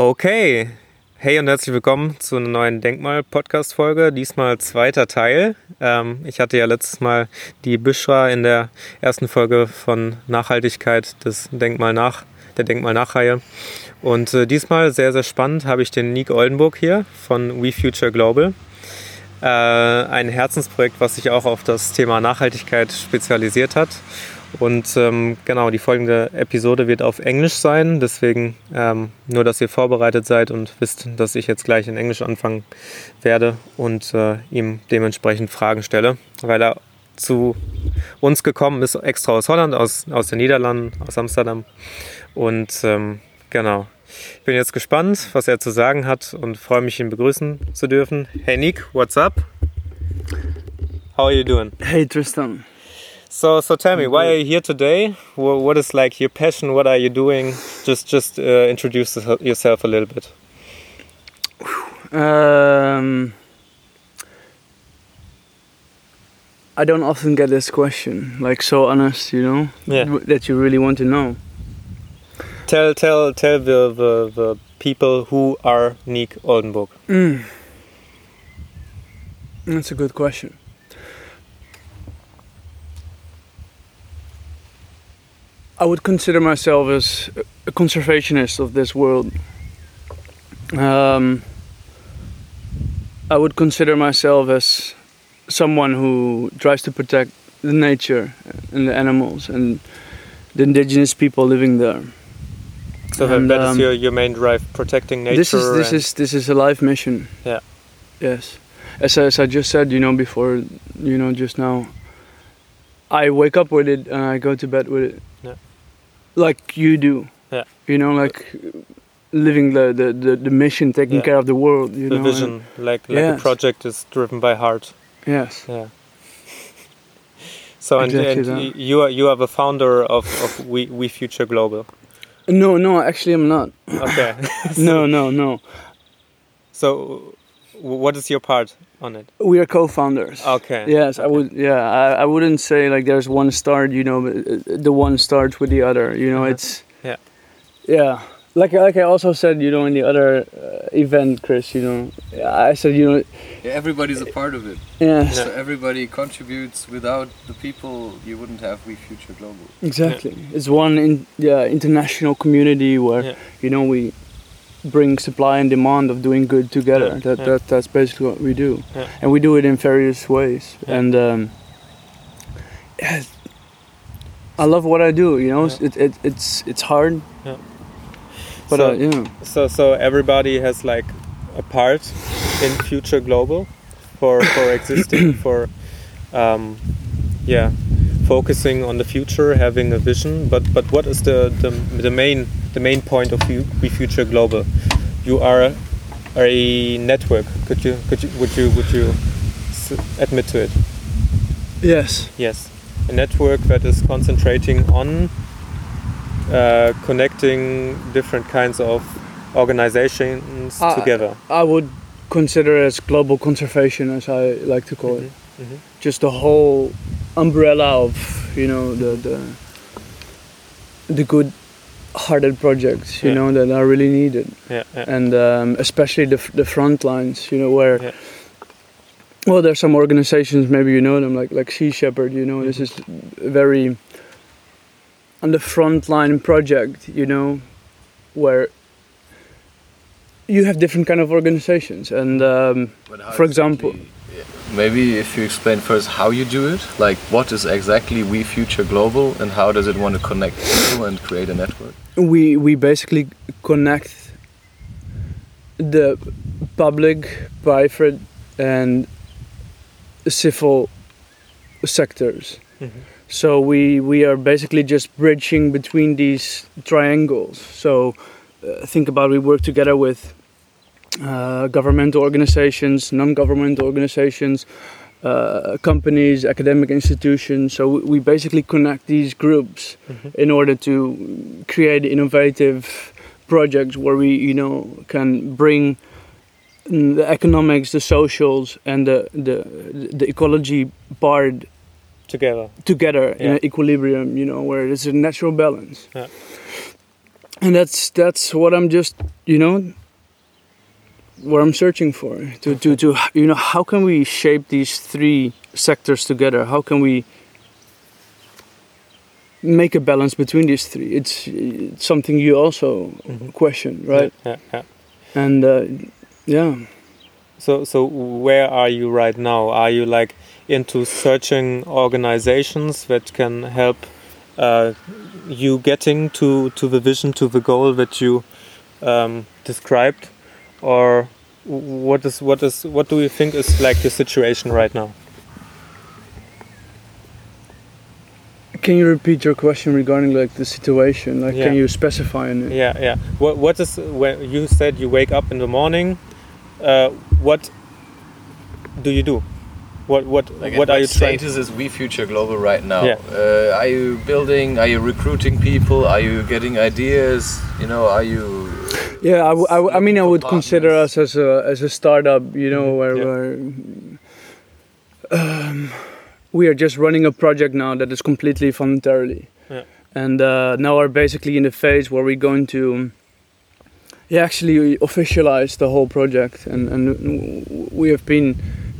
Okay. Hey und herzlich willkommen zu einer neuen Denkmal-Podcast-Folge. Diesmal zweiter Teil. Ähm, ich hatte ja letztes Mal die Bishra in der ersten Folge von Nachhaltigkeit des Denkmal nach, der Denkmal-Nachreihe. Und äh, diesmal sehr, sehr spannend habe ich den Nick Oldenburg hier von We Future Global. Äh, ein Herzensprojekt, was sich auch auf das Thema Nachhaltigkeit spezialisiert hat. Und ähm, genau, die folgende Episode wird auf Englisch sein. Deswegen ähm, nur, dass ihr vorbereitet seid und wisst, dass ich jetzt gleich in Englisch anfangen werde und äh, ihm dementsprechend Fragen stelle, weil er zu uns gekommen ist, extra aus Holland, aus, aus den Niederlanden, aus Amsterdam. Und ähm, genau, ich bin jetzt gespannt, was er zu sagen hat und freue mich, ihn begrüßen zu dürfen. Hey Nick, what's up? How are you doing? Hey Tristan. So, so tell me, why are you here today? What is like your passion? What are you doing? Just, just uh, introduce yourself a little bit. Um, I don't often get this question, like so honest, you know, Yeah. that you really want to know. Tell, tell, tell the the, the people who are Nick Oldenburg. Mm. That's a good question. I would consider myself as a conservationist of this world. Um, I would consider myself as someone who tries to protect the nature and the animals and the indigenous people living there. So that, And, that is um, your, your main drive, protecting nature. This is this is this is a life mission. Yeah. Yes. As I, as I just said, you know, before, you know, just now, I wake up with it and I go to bed with it. Like you do. Yeah. You know, like living the the, the, the mission, taking Yeah. care of the world. You the know. vision, like like a project is driven by heart. yes. Yeah. So and, Exactly and that. you are you are the founder of, of We We Future Global. No, no, actually, I'm not. Okay. no, no, no. So, what is your part on it? We are co-founders. Okay. Yes, I would. Yeah, I, I wouldn't say like there's one start. You know, uh, the one starts with the other. You know, Uh-huh. it's Yeah. yeah. Like like I also said, you know, in the other uh, event, Chris. You know, I said, you know, Yeah, everybody's a part of it. yeah, So everybody contributes. Without the people, you wouldn't have We Future Global. exactly. It's one in yeah international community where Yeah. you know we bring supply and demand of doing good together. Yeah, That, yeah. that that's basically what we do, Yeah. and we do it in various ways. And um, yeah, I love what I do. You know, it, it it's it's hard. Yeah. But So- uh, yeah, So so everybody has like a part in Future Global for for existing for um, yeah focusing on the future, having a vision. But but what is the the, the main the main point of you We Future Global? You are a, a network. Could you could you would you would you admit to it? yes, Yes, a network that is concentrating on uh, connecting different kinds of organizations Uh, together. I would consider it as global conservation, as I like to call it. Mhm. Just the whole umbrella of you know the the the good-hearted projects, you Yeah. know, that are really needed. Yeah, yeah, and um, especially the, the front lines, you know, where Yeah. well, there's some organizations maybe you know them like like Sea Shepherd, you know, this is a very on the front line project, you know, where you have different kind of organizations and um, For example- exactly- yeah, maybe if you explain first how you do it, like what is exactly We Future Global and how does it want to connect people and create a network? we we basically connect the public, private, and civil sectors. Mhm. So we we are basically just bridging between these triangles. So uh, think about we work together with uh, governmental organizations, non-governmental organizations, uh, companies, academic institutions. So we- basically connect these groups Mhm. in order to create innovative projects where we, you know, can bring the economics, the socials, and the the, the ecology part together. together in an equilibrium. You know, where it's a natural balance. Yeah. and that's that's what I'm just you know what I'm searching for to to to you know how can we shape these three sectors together? How can we make a balance between these three? It's, it's something you also Mhm. question, right? Yeah, yeah. And uh, yeah. So, so where are you right now? Are you like into searching organizations that can help uh, you getting to to the vision, to the goal that you um, described, or what is what is what do you think is like your situation right now? Can you repeat your question regarding like the situation? Like, Yeah. can you specify in it? Yeah, yeah. What what is when you said you wake up in the morning? Uh, what do you do? What what Like what are you trying? status is We Future Global right now? Yeah. Uh, are you building? Are you recruiting people? Are you getting ideas? You know, are you? Yeah, I, w- I w- I mean, I would Partners. consider us as a as a startup. You know, Mhm, where, yeah. where um, we are just running a project now that is completely voluntarily, Yeah. and uh, now are basically in the phase where we're going to, yeah, actually officialize the whole project, and and we have been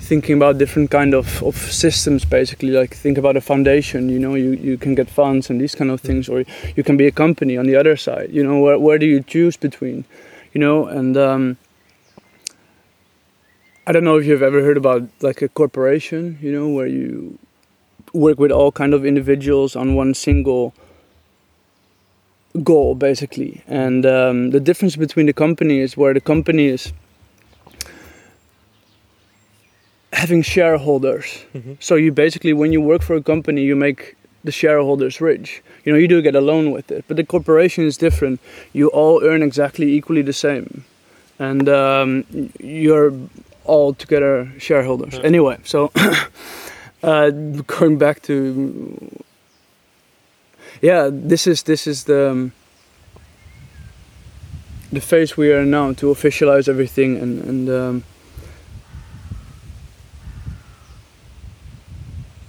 thinking about different kind of, of systems basically like think about a foundation you know you, you can get funds and these kind of things or you can be a company on the other side you know where, where do you choose between you know? And um, i don't know if you've ever heard about like a corporation you know where you work with all kind of individuals on one single goal basically. And um, the difference between the company is where the company is having shareholders. Mhm. so you basically when you work for a company you make the shareholders rich. You know you do get a loan with it but the corporation is different. You all earn exactly equally the same. And um, you're all together shareholders. Yeah. anyway so uh, going back to yeah this is this is the um, the phase we are now to officialize everything and and um,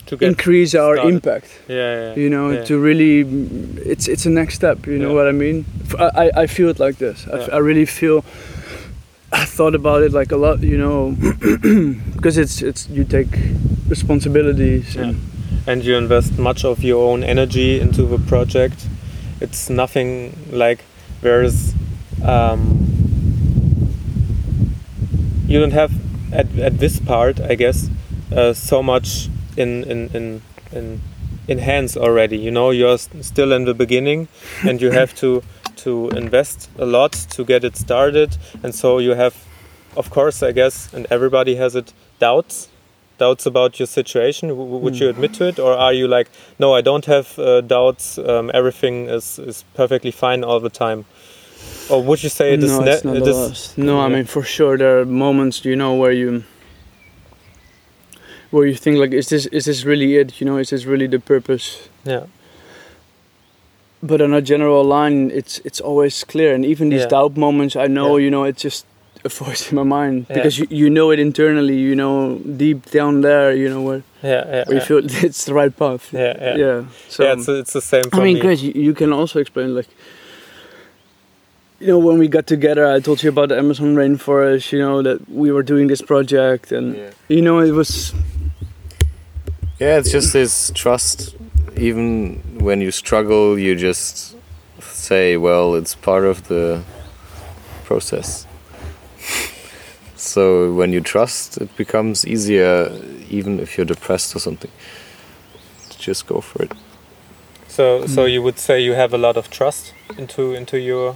to increase our started. impact yeah, yeah, you know yeah. to really it's it's a next step you know Yeah. what i mean I, I feel it like this I. I really feel i thought about it like a lot you know because it's it's you take responsibilities and and you invest much of your own energy into the project. It's nothing like there's um, you don't have at, at this part, I guess, uh, so much in in in in in hands already. You know, you're s- still in the beginning, and you have to to invest a lot to get it started, and so you have, of course, I guess, and everybody has it doubts doubts about your situation. Would you admit to it? Or are you like no i don't have uh, doubts um, everything is, is perfectly fine all the time. Or would you say it is no, it's not it is- no i mean for sure there are moments you know where you where you think like is this is this really it you know is this really the purpose yeah but on a general line it's it's always clear and even these Yeah. doubt moments i know Yeah. you know it's just a voice in my mind Yeah. because you, you know it internally you know deep down there you know where, yeah yeah where you feel it's the right path yeah, yeah. yeah so Yeah, it's, it's the same for i mean me. Chris, you, you can also explain like you know when we got together i told you about the amazon rainforest you know that we were doing this project and Yeah. you know it was Yeah, it's just this trust. Even when you struggle, you just say, well, it's part of the process. So when you trust, it becomes easier, even if you're depressed or something. Just go for it. so so Mm. you would say you have a lot of trust into into your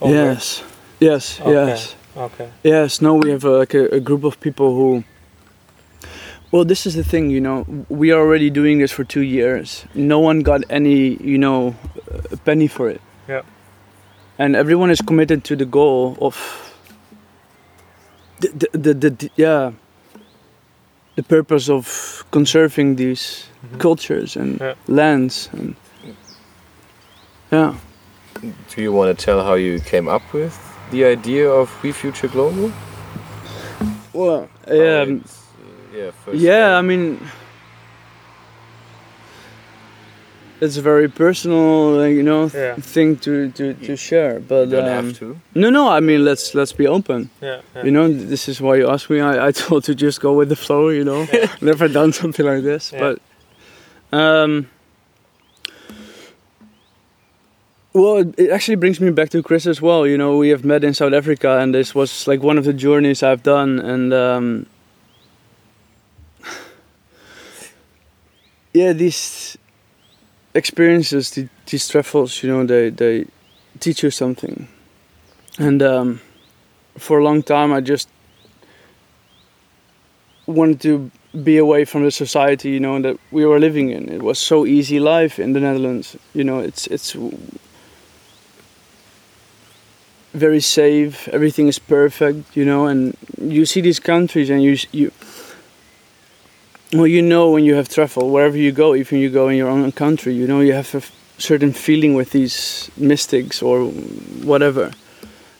own work? yes yes Okay. yes okay Yes, no, we have uh, like a, a group of people who. Well, this is the thing, you know, we are already doing this for two years. No one got any, you know, a penny for it. Yeah. And everyone is committed to the goal of. The, the, the, the, the- yeah. The purpose of conserving these Mhm. cultures and Yeah. lands and. Yeah. Do you want to tell how you came up with the idea of We Future Global? Well, How yeah. it's, uh, yeah, first Yeah, I mean, it's a very personal, you know, Yeah. thing to, to, to share. But you don't um, have to. no, no. I mean, let's let's be open. Yeah. yeah. You know, this is why you asked me. I, I told to just go with the flow. You know, never done something like this. Yeah. But um, well, it- it actually brings me back to Chris as well. You know, we have met in South Africa, and this was like one of the journeys I've done, and um, yeah, these experiences, the- these travels, you know, they they teach you something, and um, for a long time I just wanted to be away from the society, you know, that we were living in. It was so easy life in the Netherlands, you know. It's it's very safe. Everything is perfect, you know. And you see these countries, and you you well, you know when you have traveled wherever you go, even you go in your own country, you know you have a certain feeling with these mystics or whatever.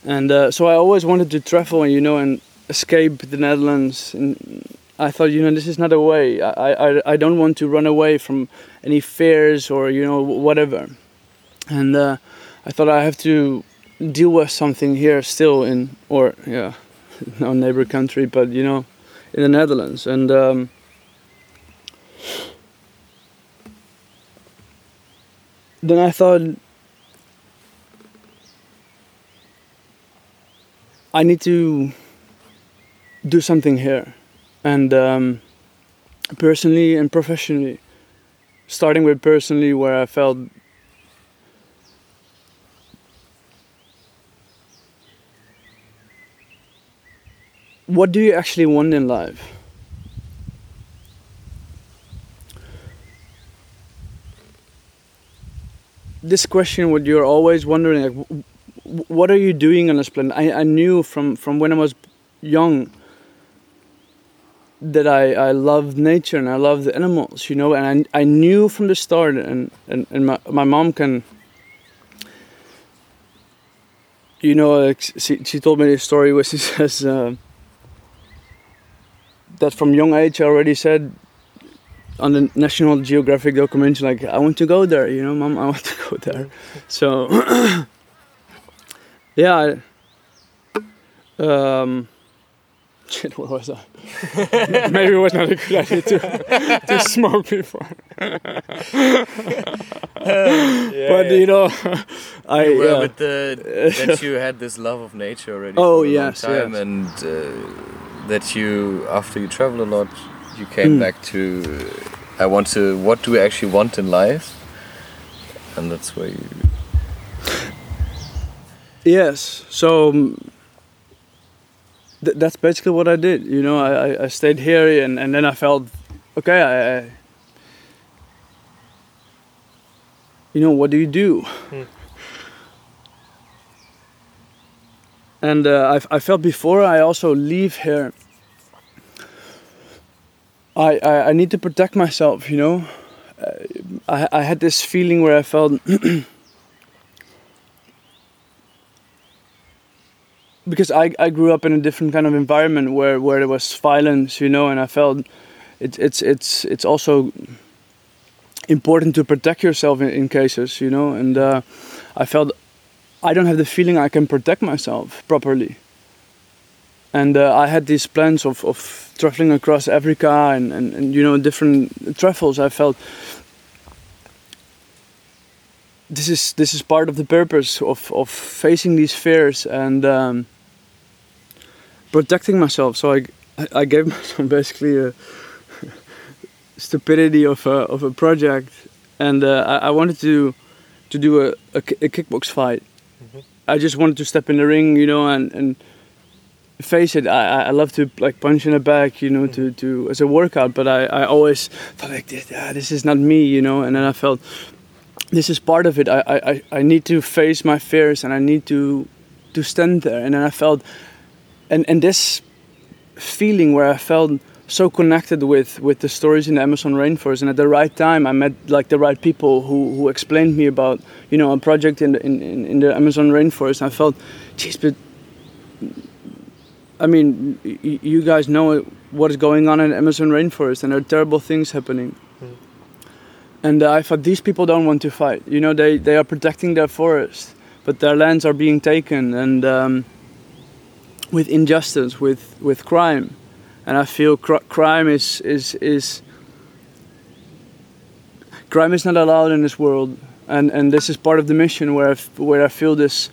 And uh, so I always wanted to travel, and you know, and escape the Netherlands. And I thought, you know, this is not a way. I I, I don't want to run away from any fears or you know whatever. And uh, I thought I have to deal with something here still in or yeah, no neighbor country, but you know, in the Netherlands. And um, then I thought I need to do something here, and um, personally and professionally. Starting with personally, where I felt what do you actually want in life? This question, what you're always wondering, like, what are you doing on this planet? I, I knew from, from when I was young that I, I loved nature and I loved the animals, you know, and I, I knew from the start, and, and, and my, my mom can, you know, she, she told me this story where she says, uh, that from young age I already said on the National Geographic documentary, like I want to go there, you know, mom, I want to go there. So, yeah, um, shit, where was I? Maybe it was not a good idea to to smoke before. but you know, I You were yeah. with the that you had this love of nature already Oh, for a yes, long time, yes. and uh, that you after you travel a lot, you came Mm. back to I want to what do we actually want in life, and that's where you Yes. So um, th- that's basically what I did. You know, I, I, I stayed here and, and then I felt, okay, I, I, you know, what do you do? Hmm. And uh, I, I felt before I also leave here, I, I, I need to protect myself, you know. Uh, I, I had this feeling where I felt because I, I grew up in a different kind of environment where, where there was violence, you know, and I felt it, it's it's it's also important to protect yourself in, in cases, you know, and uh, I felt I don't have the feeling I can protect myself properly. And uh, I had these plans of, of traveling across Africa and, and, and, you know, different travels. I felt this is this is part of the purpose of, of facing these fears and um, protecting myself. So I, I gave myself basically a stupidity of a, of a project, and uh, I, I wanted to to do a, a, a kickbox fight. Mhm. I just wanted to step in the ring, you know, and, and face it. I, I- love to like punch in the back, you know, to, to as a workout. But I, I always felt like this, ah, this is not me, you know. And then I felt this is part of it. I, I, I- need to face my fears and I need to to stand there. And then I felt, and and this feeling where I felt so connected with with the stories in the Amazon rainforest. And at the right time, I met like the right people who who explained me about you know a project in the in, in, the Amazon rainforest. I felt, geez, but I mean, you guys know what is going on in Amazon rainforest, and there are terrible things happening. Mm. and I thought these people don't want to fight. You know, they they are protecting their forest, but their lands are being taken, and um, with injustice, with with crime, and I feel cr- crime is is is crime is not allowed in this world, and and this is part of the mission where I f- where I feel this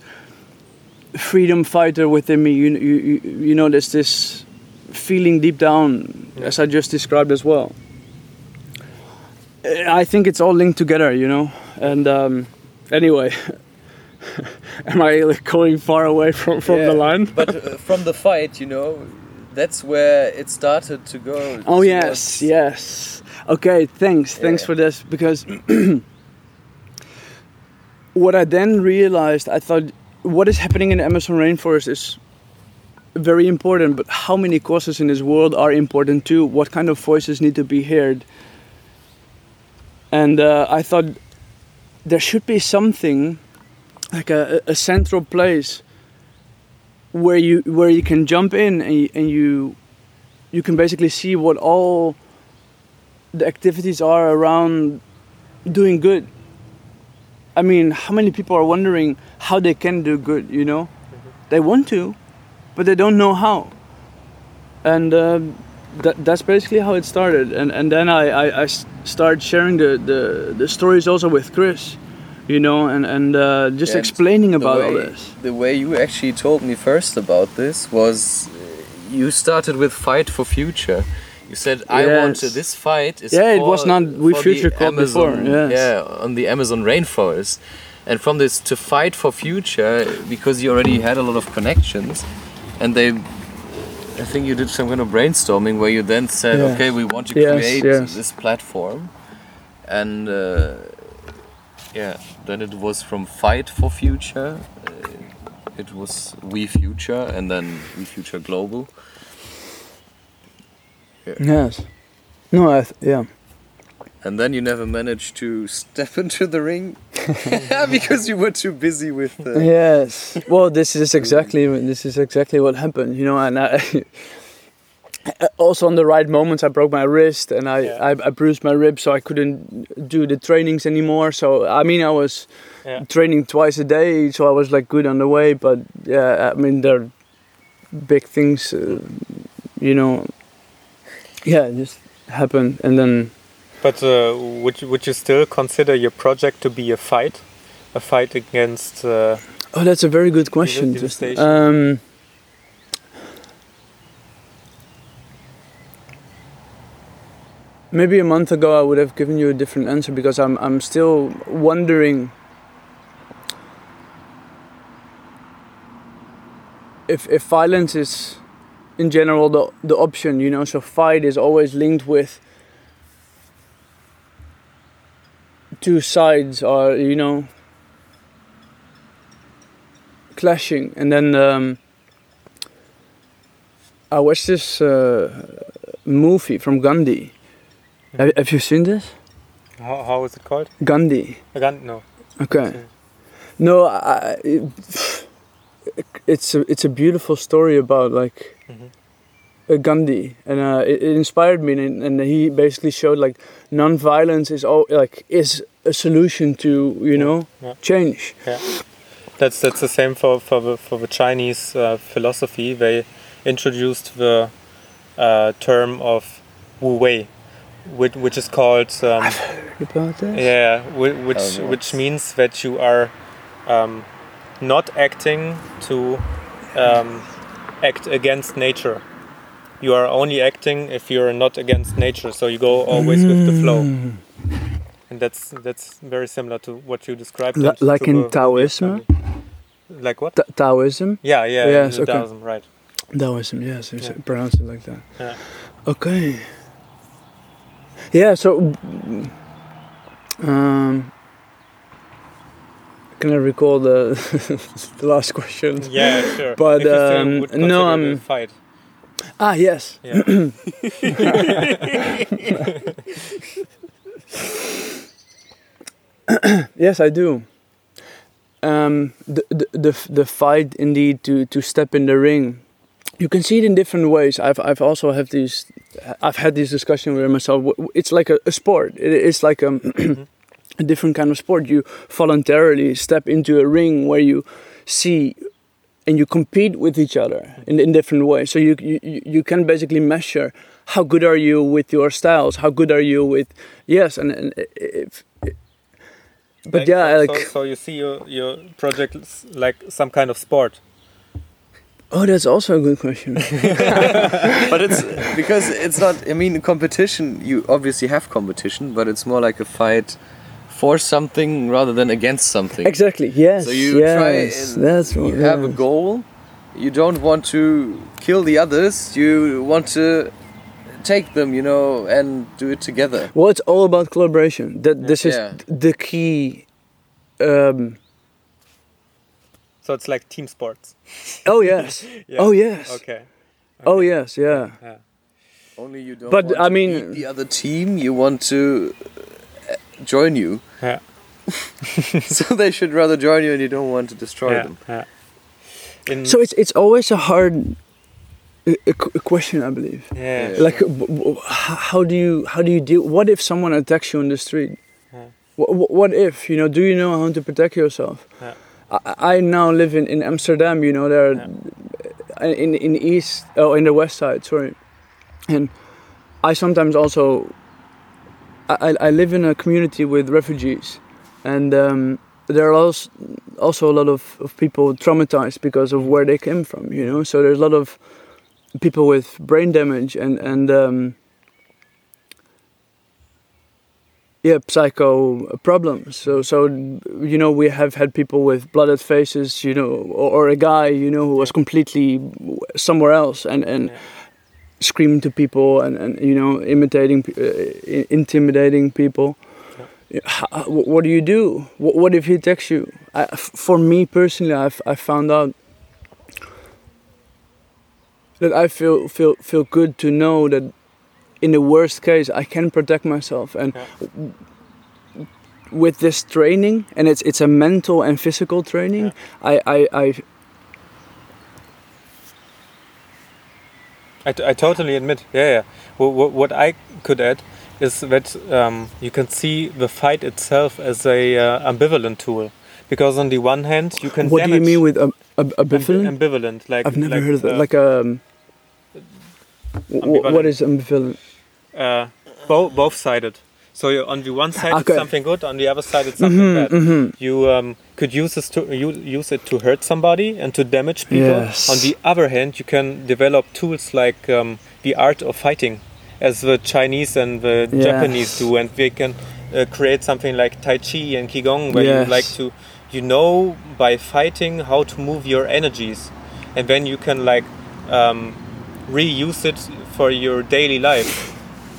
freedom fighter within me. You you you, know, there's this feeling deep down, as I just described as well. I think it's all linked together, you know. And um, anyway, am I like, going far away from from the line? but uh, from the fight, you know, that's where it started to go. Oh yes, yes. Okay, thanks, thanks for this because what I then realized, I thought what is happening in the Amazon rainforest is very important, but how many causes in this world are important too? What kind of voices need to be heard? And uh, I thought there should be something like a, a central place where you where you can jump in and you, and you you can basically see what all the activities are around doing good. I mean, how many people are wondering how they can do good, you know? They want to, but they don't know how. And that, that's basically how it started. And, and then I I started sharing the, the, the stories also with Chris, you know, and, and uh, just And explaining about all this. The way you actually told me first about this was uh, you started with fight for future. You said I want Yes. to, this fight is Yeah, it was not we future called before. Yes. Yeah, on the Amazon rainforest. And from this to fight for future because you already had a lot of connections and they I think you did some kind of brainstorming where you then said, Yeah. okay, we want to Yes, create this platform, and uh, yeah, then it was from Fight for Future, uh, it was We Future, and then We Future Global. Yes. No, I th- yeah. And then you never managed to step into the ring because you were too busy with. Uh, yes well this is exactly this is exactly what happened you know and I, also on the right moments i broke my wrist and I, Yeah. I, I bruised my rib so i couldn't do the trainings anymore so i mean i was Yeah. training twice a day so i was like good on the way but yeah i mean there are big things uh, you know yeah it just happened and then But uh, would you, would you still consider your project to be a fight, a fight against? Uh, Oh, that's a very good question. Just, um, maybe a month ago, I would have given you a different answer because I'm I'm still wondering if if violence is in general the the option. You know, so fight is always linked with two sides are you know clashing and then um, I watched this uh, movie from Gandhi. Have, have you seen this? how, how is it called? Gandhi. Again, no. Okay. No, I, it, it's a it's a beautiful story about like Mhm. uh, Gandhi, and uh, it, it inspired me. And, and he basically showed like non-violence is all like is a solution to you know yeah. change. That's that's the same for for the, for the Chinese uh, philosophy. They introduced the uh, term of Wu Wei, which, which is called um, About that? yeah, which Oh, which means that you are um, not acting to um, act against nature. You are only acting if you're not against nature. So you go always with the flow, Mm. and that's that's very similar to what you described. To like in the movie of Taoism? Like what? Ta- Taoism. Yeah, yeah, Yes, okay. Taoism, right. Taoism, yes, Yeah. pronounce it like that. Yeah. Okay. Yeah, so um can I recall the the last question? Yeah, sure. But, um, no, I'm- fight. Ah, yes. Yeah. Yes, I do. Um, the, the the the fight indeed to to step in the ring you can see it in different ways. I've I've also have these I've had this discussion with myself. It's like a, a sport. It is like a, a different kind of sport. You voluntarily step into a ring where you see and you compete with each other in, in different ways. So you, you you you can basically measure how good are you with your styles. How good are you with yes and, and if. But Like, yeah, so, like so, so you see your your project like some kind of sport. oh, that's also a good question. but it's because it's not. I mean, competition. You obviously have competition, but it's more like a fight for something rather than against something. exactly. Yes. So you yes, try. And that's you what- have a goal. You don't want to kill the others. You want to take them, you know, and do it together. Well, it's all about collaboration. That this is Yeah. the key. Um, So it's like team sports. oh yes. Yeah. Oh yes. Okay. Oh yes. Yeah. Yeah. Only you don't. But, want I to mean- the other team. You want to uh, join you. Yeah. so they should rather join you, and you don't want to destroy yeah. them. yeah. In, So it's it's always a hard uh, uh, a, a uh, question, I believe. yeah. Yeah. Like, w- w- h- how do you how do you deal? What if someone attacks you on the street? Yeah. What, what if you know? Do you know how to protect yourself? Yeah. I, I now live in, in Amsterdam. You know, there are in in the east oh in the west side. Sorry, and I sometimes also I, I- live in a community with refugees, and um, there are also also a lot of, of people traumatized because of where they came from. You know, so there's a lot of people with brain damage and and um, yeah, psycho problems. So so you know we have had people with blooded faces, you know, or, or a guy you know who was completely somewhere else and and. Yeah. Screaming to people and, and you know imitating, uh, intimidating people. Yeah, how- what do you do? What, what if he attacks you? I, for me personally, I've I found out that I feel feel feel good to know that in the worst case I can protect myself and Yeah. with this training and it's it's a mental and physical training I, I I I, t- I totally admit. Yeah, yeah. What, what I could add is that um, you can see the fight itself as a uh, ambivalent tool, because on the one hand you can. what do you mean with a, a, ambi- ambivalent? ambivalent, like I've never like, heard of that. uh, like um, wh- what ambivalent. ambivalent? uh, bo- both sided. So on the one side Okay. it's something good, on the other side it's something bad. hmm You um, could use this to you, use it to hurt somebody and to damage people. Yes. On the other hand, you can develop tools like um, the art of fighting, as the Chinese and the Yes. Japanese do, and they can uh, create something like Tai Chi and Qigong, where Yes. you like to, you know, by fighting how to move your energies, and then you can like um, reuse it for your daily life.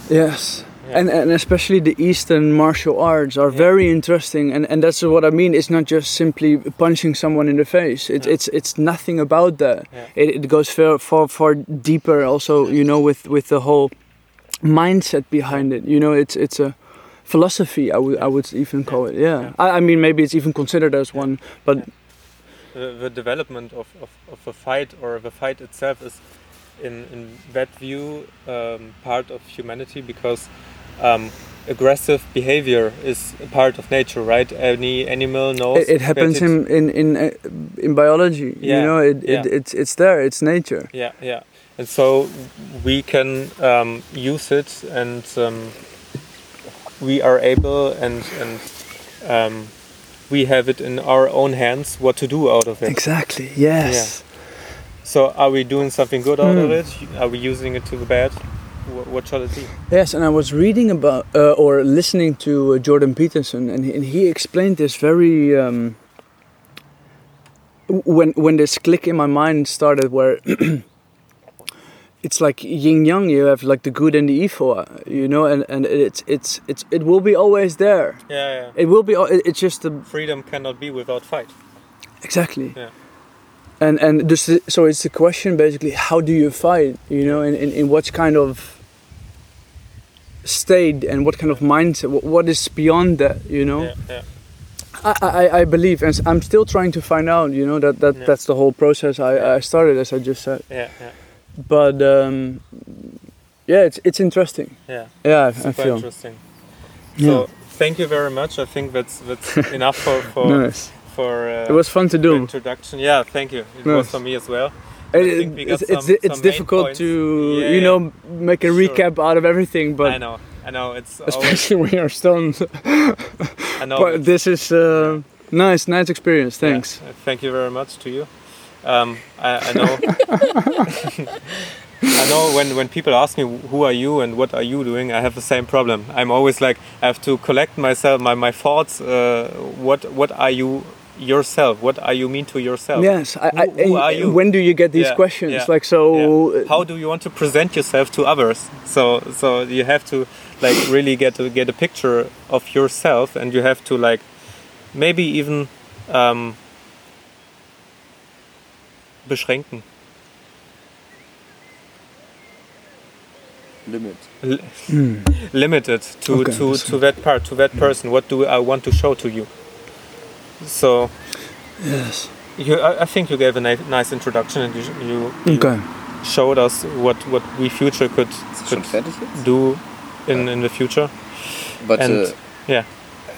Yes. And, and especially the Eastern martial arts are very interesting, and, and that's what I mean. It's not just simply punching someone in the face. It's it's it's nothing about that. It, it goes far far far deeper. Also, you know, with with the whole mindset behind it. You know, it's it's a philosophy. I would I would even call it. Yeah. Yeah. I, I mean, maybe it's even considered as one. But the, the development of, of, of a fight or the fight itself is in, in that view um, part of humanity because um, aggressive behavior is a part of nature right any animal knows it, it happens in in in, uh, in biology. Yeah, You know, it, yeah. it it's it's there. It's nature. yeah yeah and so we can um, use it and um, we are able and and um, we have it in our own hands what to do out of it Exactly. Yes. Yeah. So are we doing something good out of Hmm. it? Are we using it to the bad? What, shall it be? Yes, and I was reading about uh, or listening to uh, Jordan Peterson, and he, and he explained this very. Um, when when this click in my mind started, where it's like yin yang, you have like the good and the evil, uh, you know, and, and it's it's it's it will be always there. Yeah, yeah. It will be. It's just the Freedom cannot be without fight. exactly. Yeah. And and the- so it's the question basically, how do you fight? You know, in in, in what kind of state and what kind of mindset? What, what is beyond that? You know. Yeah, yeah. I, I, I believe, and I'm still trying to find out. You know that, that Yeah. that's the whole process I. I started, as I just said. Yeah, yeah. but um, yeah, it's it's interesting. Yeah. Yeah, I, I Super feel. interesting. Yeah. So thank you very much. I think that's that's enough for for nice. for uh, It was fun to do. introduction. Yeah, thank you. It was for me as well. It- think we got it's it's, some- it's some main difficult to Yeah, you yeah. know make a Sure. recap out of everything, but I know, I know. It's always, especially when you're stoned. I know. but it's- this is uh, nice, nice experience. Thanks. uh, thank you very much to you. Um, I, I know. I know when, when people ask me who are you and what are you doing, I have the same problem. I'm always like I have to collect myself, my, my thoughts. Uh, what what are you yourself? What are you mean to yourself? Yes, I, I, Who- who and are you? when do you get these Yeah, questions? yeah, Like so. Yeah. uh, How do you want to present yourself to others? So so you have to like really get to get a picture of yourself, and you have to like maybe even um, beschränken. Limit. L- hmm. limited to, Okay, to, to that part, to that person. What do I want to show to you? So Yes. you, I, I think you gave a ni- nice introduction, and you, you, you Okay. showed us what what we future could Ist das schon could do in in the future. But And- uh, yeah.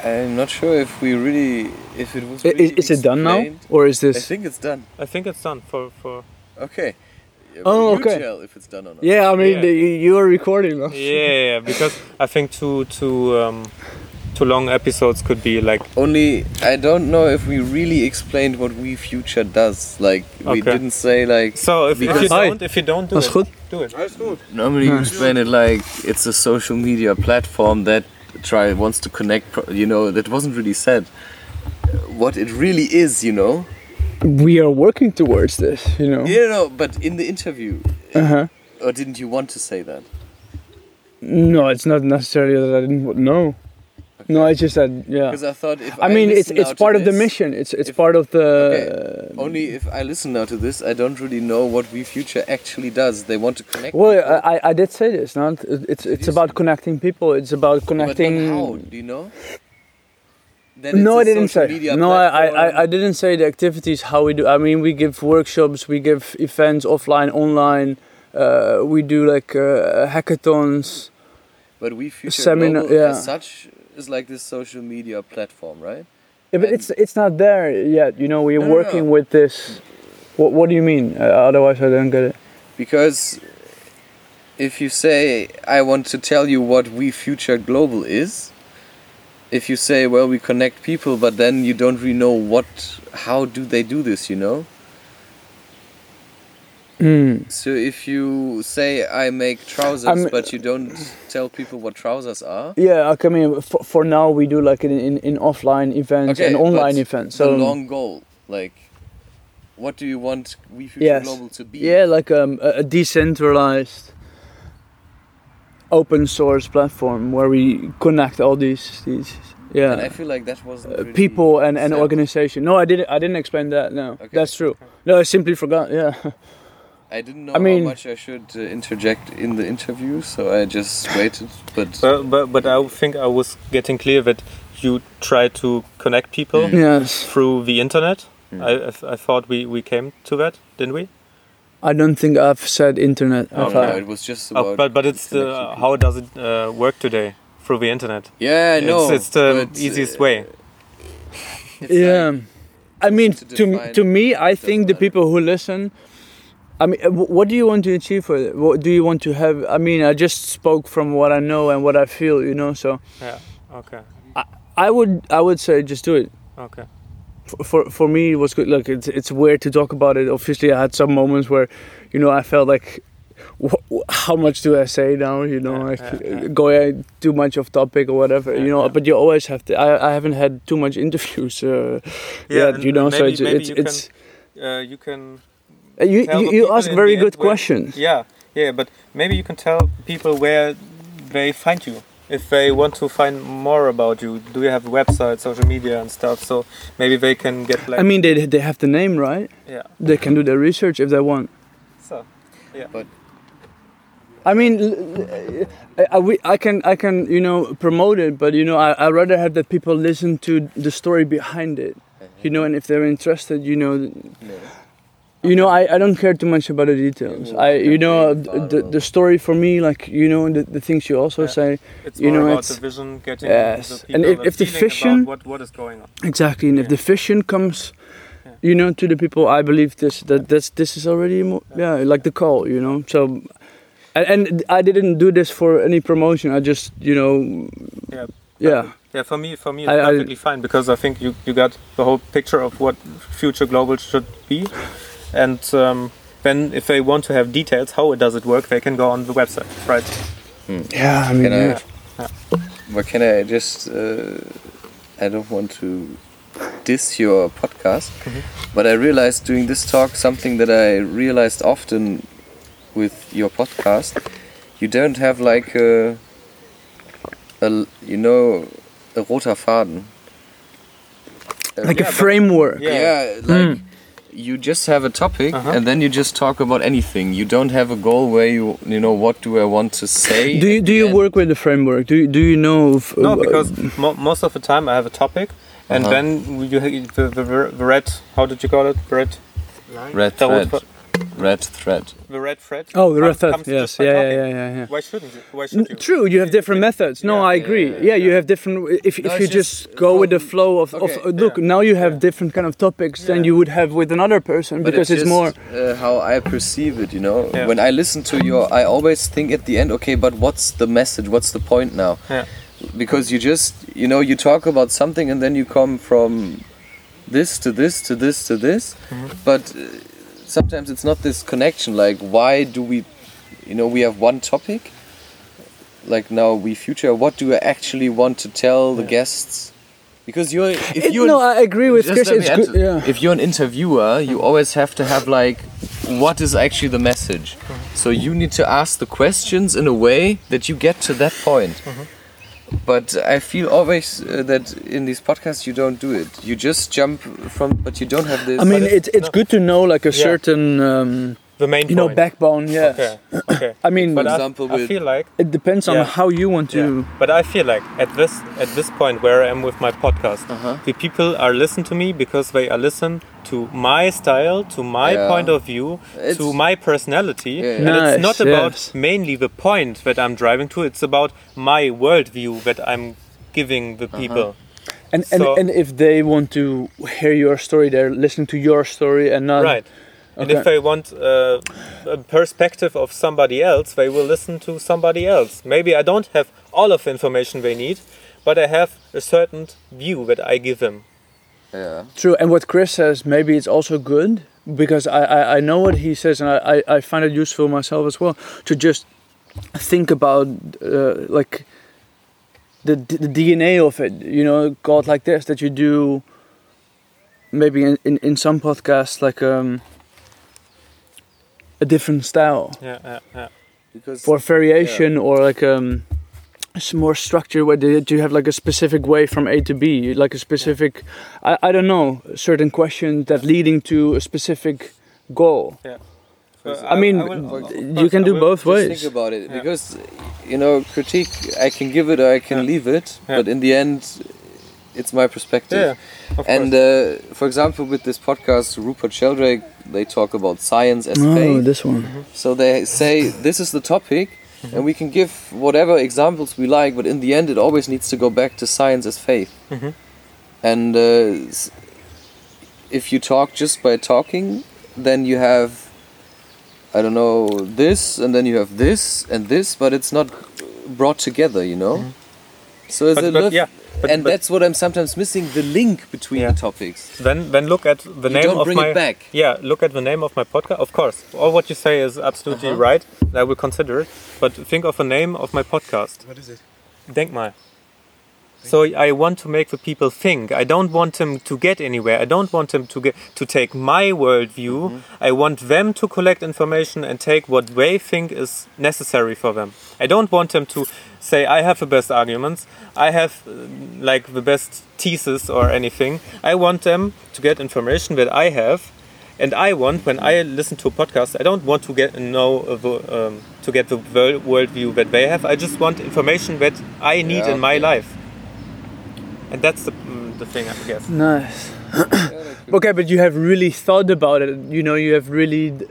I'm not sure if we really, if it was. Really Is, is it done now, or is this? I this? think it's done. I think it's done for for. Okay. Yeah, Oh, you okay. tell if it's done or not. Yeah, I mean Yeah. the, you are recording now. Yeah, because I think two two um, two long episodes could be like Only I don't know if we really explained what We Future does. Like we Okay. didn't say like. so. If, if you don't if you don't do it, good. do it. Normally you explain it like it's a social media platform that try wants to connect. You know that wasn't really said. What it really is, you know. We are working towards this, you know. You know, but in the interview, Uh huh. or didn't you want to say that? No, it's not necessarily that I didn't know. No, it's just that yeah. Because I thought if I mean, it's it's part of the mission. It's it's if- part of the. Okay. Only if I listen now to this, I don't really know what We Future actually does. They want to connect. Well, people, I, I- I did say this. Not it's it's about say? connecting people. It's about connecting. not how? Do you know? No, I didn't say. No, I, I, I. I didn't say the activities how we do. I mean, we give workshops, we give events offline, online. Uh, we do like uh, hackathons. But We Future Seminar- yeah. as such is like this social media platform, right? Yeah, but And- it's it's not there yet. You know, we're No, no, working no. with this. What What do you mean? Uh, otherwise, I don't get it. Because if you say I want to tell you what We Future Global is, if you say well we connect people, but then you don't really know what how do they do this, you know? Hmm. So if you say I make trousers, I'm- but you don't tell people what trousers are, Yeah, I mean, for, for now we do like in, in, in offline events Okay, and online events. the So long goal, like, what do you want We Future Yes. Global to be? yeah, like um, a, decentralized, open source platform where we connect all these these yeah And I feel like that wasn't uh, really people and and organization. No, I didn't. I didn't explain that. No, Okay. that's true. No, I simply forgot. Yeah. I didn't know I mean- how much I should uh, interject in the interview, so I just waited. But But, but but I think I was getting clear that you try to connect people Mm. yes. through the internet. Mm. I, I I thought we, we came to that, didn't we? I don't think I've said internet. no, no, it was just Oh, but but it's the, how does it uh, work today through the internet? Yeah, I know. it's, it's the but, easiest uh, way. it's yeah. like- I mean, to to to me, I think the people who listen. I mean, what do you want to achieve for it? What do you want to have? I mean, I just spoke from what I know and what I feel, you know. So Yeah. Okay. I I would, I would say, just do it. Okay. For for, for me, it was good. Look, it's it's weird to talk about it. Obviously, I had some moments where, you know, I felt like, wh- how much do I say now? You know, Yeah, like yeah, yeah. going too much off topic or whatever. Yeah, you know, yeah. but you always have to. I, I haven't had too much interviews. Uh, yet, you know, so it's maybe it's you it's. can, uh, you can Uh, you, you, you ask very good end where- questions. Yeah, yeah, but maybe you can tell people where they find you. If they want to find more about you, do you have a website, social media, and stuff? So maybe they can get like. I mean, they, they have the name, right? yeah. They can do their research if they want. So yeah. But I mean, l- l- I, I, we- I can I can you know promote it, but you know I I rather have that people listen to the story behind it, you know, and if they're interested, you know, No. You know, I, I don't care too much about the details. I you know the, the story for me, like you know the, the things you also Yeah. say It's You more know, about it's- the vision, getting Yes. the And people, if- if the vision- what what is going on. exactly, and if the vision comes, Yeah. you know, to the people, I believe this that this this is already mo- yeah like the call, you know. So, and, and I didn't do this for any promotion. I just you know Yeah. yeah Yeah, for me, for me, it's I- I- perfectly fine because I think you, you got the whole picture of what future global should be, and um, then if they want to have details, how does it work, they can go on the website, right? yeah. I mean Can I- yeah. But can I just? Uh, I don't want to diss your podcast, but I realized doing this talk something that I realized often with your podcast. You don't have like a, a you know, a roter Faden. Uh, like Yeah, a framework. Yeah. yeah, like you just have a topic Uh-huh. and then you just talk about anything. You don't have a goal where you you know what do I want to say. Do you do you end. work with the framework? Do you, do you know? If, No, uh, because mo- most of the time I have a topic, and Uh-huh. then you ha- the, the, the red, how did you call it? Red, red The thread? Rote- Red thread. the red thread. oh, the red thread. Yes. Yeah, yeah, yeah, yeah, yeah. Why shouldn't you? Why should you? True, you have different methods. No, Yeah, I yeah, agree. yeah, Yeah, you have different. If, No, if you just just go with the flow of, of uh, look, yeah, now you have yeah. different kind of topics than you would have with another person But because it's, just, more. uh, how I perceive it. You know, Yeah. when I listen to your, I always think at the end, okay, but what's the message? What's the point now? Yeah. Because you just, you know, you talk about something and then you come from this to this to this to this, Mm-hmm. but uh, sometimes it's not this connection. Like, why do we, you know, we have one topic. Like now, we future. What do I actually want to tell the guests? Because you're, if It- you're no, I agree with just Chris. It's good. Yeah. If you're an interviewer, you always have to have like, what is actually the message? So you need to ask the questions in a way that you get to that point. But I feel always uh, that in these podcasts you don't do it. You just jump from, but you don't have this. I mean, it's it's it's not- good to know like a Yeah. certain, um, The main you know, backbone. Yes. Okay. Okay. I mean, But I, example, I with- feel like it depends on Yeah. how you want to. Yeah. But I feel like at this at this point where I am with my podcast, Uh-huh. the people are listen to me because they are listen to my style, to my Yeah. point of view, It's- to my personality, Yeah, yeah. and it's not about yes. mainly the point that I'm driving to. It's about my worldview that I'm giving the people. And, and So- and if they want to hear your story, they're listening to your story and not. Right. And if they want uh, a perspective of somebody else, they will listen to somebody else. Maybe I don't have all of the information they need, but I have a certain view that I give them. yeah. True, and what Chris says, maybe it's also good because I, I, I know what he says, and I, I, I find it useful myself as well to just think about uh, like the, the DNA of it. You know, God like this that you do. Maybe in, in, in some podcasts like um, a different style Yeah, yeah, yeah. Because for variation or like um, s- more structure where do you have like a specific way from A to B, like a specific, I, I don't know, certain questions that leading to a specific goal. Uh, I mean, will- you can do both ways. think about it Yeah. because you know critique I can give it or I can Yeah. leave it, Yeah. but in the end, it's my perspective. Yeah, of And course. uh, for example, with this podcast, Rupert Sheldrake, they talk about science as Oh, faith. this one. So they say this is the topic, Mm-hmm. and we can give whatever examples we like, but in the end, it always needs to go back to science as faith. Mhm. And uh, if you talk just by talking, then you have, I don't know, this, and then you have this and this, but it's not brought together, you know. So it's Mm-hmm. But- a but lot- yeah, but- and but- that's what I'm sometimes missing: the link between Yeah. the topics. Then, then look at the You name don't of bring my. it back. Yeah, look at the name of my podcast. Of course, all what you say is absolutely Uh-huh. right. I will consider it. But think of the name of my podcast. What is it? Denkmal. So I want to make the people think. I don't want them to get anywhere. I don't want them to get to take my worldview. Mm-hmm. I want them to collect information and take what they think is necessary for them. I don't want them to say I have the best arguments. I have uh, like the best thesis or anything. I want them to get information that I have. And I want, when I listen to a podcast, I don't want to get know the, um, to get the worldview that they have. I just want information that I need Yeah, in my okay. life, and that's the mm, the thing, I guess. Nice. Okay, but you have really thought about it. You know, you have really d-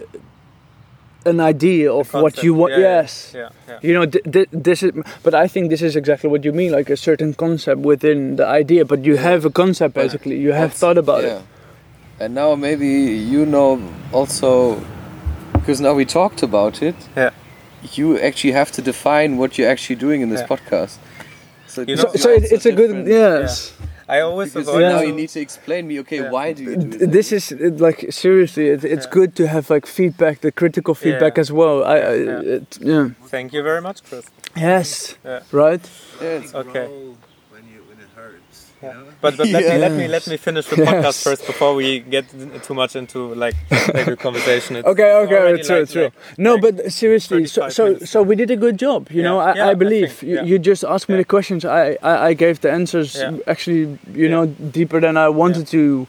an idea of what you want. yeah, yeah, yes. Yeah, yeah. You know, th- th- this is. But I think this is exactly what you mean, like a certain concept within the idea. But you have a concept basically. You have That's- thought about yeah. it. And now maybe you know also, because now we talked about it. Yeah. You actually have to define what you're actually doing in this Yeah. podcast. So, You know- So, so it, also it's a good different. yes. I always Because avoid Yeah. now you need to explain me. Okay, Yeah. why do you do it? This is like seriously, it, it's Yeah. good to have like feedback, the critical feedback Yeah. as well. I, I Yeah. It, yeah. Thank you very much, Chris. Yes. Yeah. Right. Yeah, it's- Okay. Grow when you when it hurts. Yeah. But but let me let me let me finish the podcast Yes. first before we get too much into like the conversation. It's Okay, okay, true, like- true. like- no, like but seriously, so so minutes so we did a good job. You Yeah. know, I, Yeah, I I believe think, you, yeah. you just asked me Yeah. the questions. I, I I gave the answers Yeah. actually, you Yeah. know, deeper than I wanted to.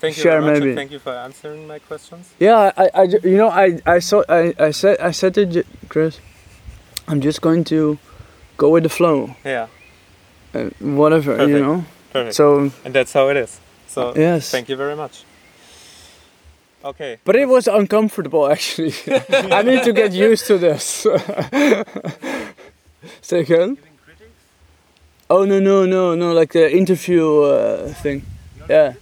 Thank you share maybe. thank you for answering my questions. Yeah, I, I you know, I I saw I I said I said to J- Chris, I'm just going to go with the flow, Yeah, uh, whatever, you know. perfect. So and that's how it is. So yes. thank you very much. Okay. But it was uncomfortable actually. I need to get used to this. Say again? Giving critics? Oh no no no no like the interview uh, thing. Yeah.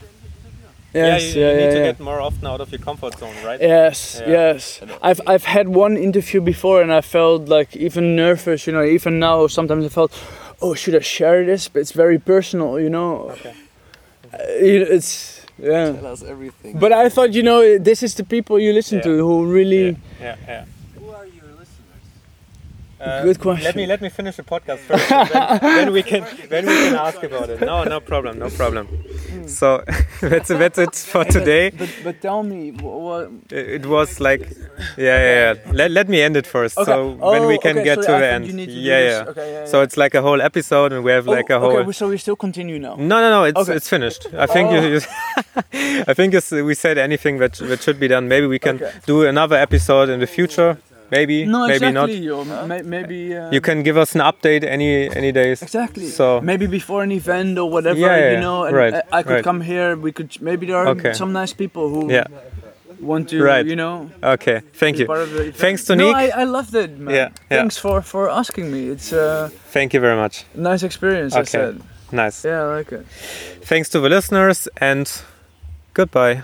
yeah, Yes, you, yeah, you yeah, need to yeah. get more often out of your comfort zone, right? Yes, yes. I've I've had one interview before and I felt like even nervous, you know, even now sometimes I felt oh should I share this? But it's very personal, you know. Okay. Uh, it's yeah. Tell us everything. But I thought, you know, this is the people you listen Yeah. to who really Yeah, yeah. Who are your listeners? Uh, Good question. Let me let me finish the podcast first. then, then we can then we can ask about it. No, no problem, no problem. So that's that's it for today. But but tell me what It was like, yeah, yeah. yeah. Let, let me end it first. Okay. So when we Oh, can okay, get sorry, to I the end. you need to yeah, yeah. Okay, yeah, So it's like a whole episode, and we have like oh, a whole. Okay, so we still continue now. No, no, no. It's Okay. it's finished. I think you. you I think we said anything that that should be done. Maybe we can Okay. do another episode in the future. Maybe, No, maybe exactly. not. Or may, maybe uh, You can give us an update any any days. exactly. So- maybe before an event or whatever, Yeah, yeah, you know, and right, I, I could right. come here. We could maybe there are Okay. some nice people who Yeah. want to, Right. you know, Okay. Thank you. part of the event. Thanks to no, Nick. I, I loved it, man. Yeah, yeah. Thanks for for asking me. It's a Thank you very much. nice experience. I Okay. said. Nice. Yeah, I like it. Thanks to the listeners and goodbye.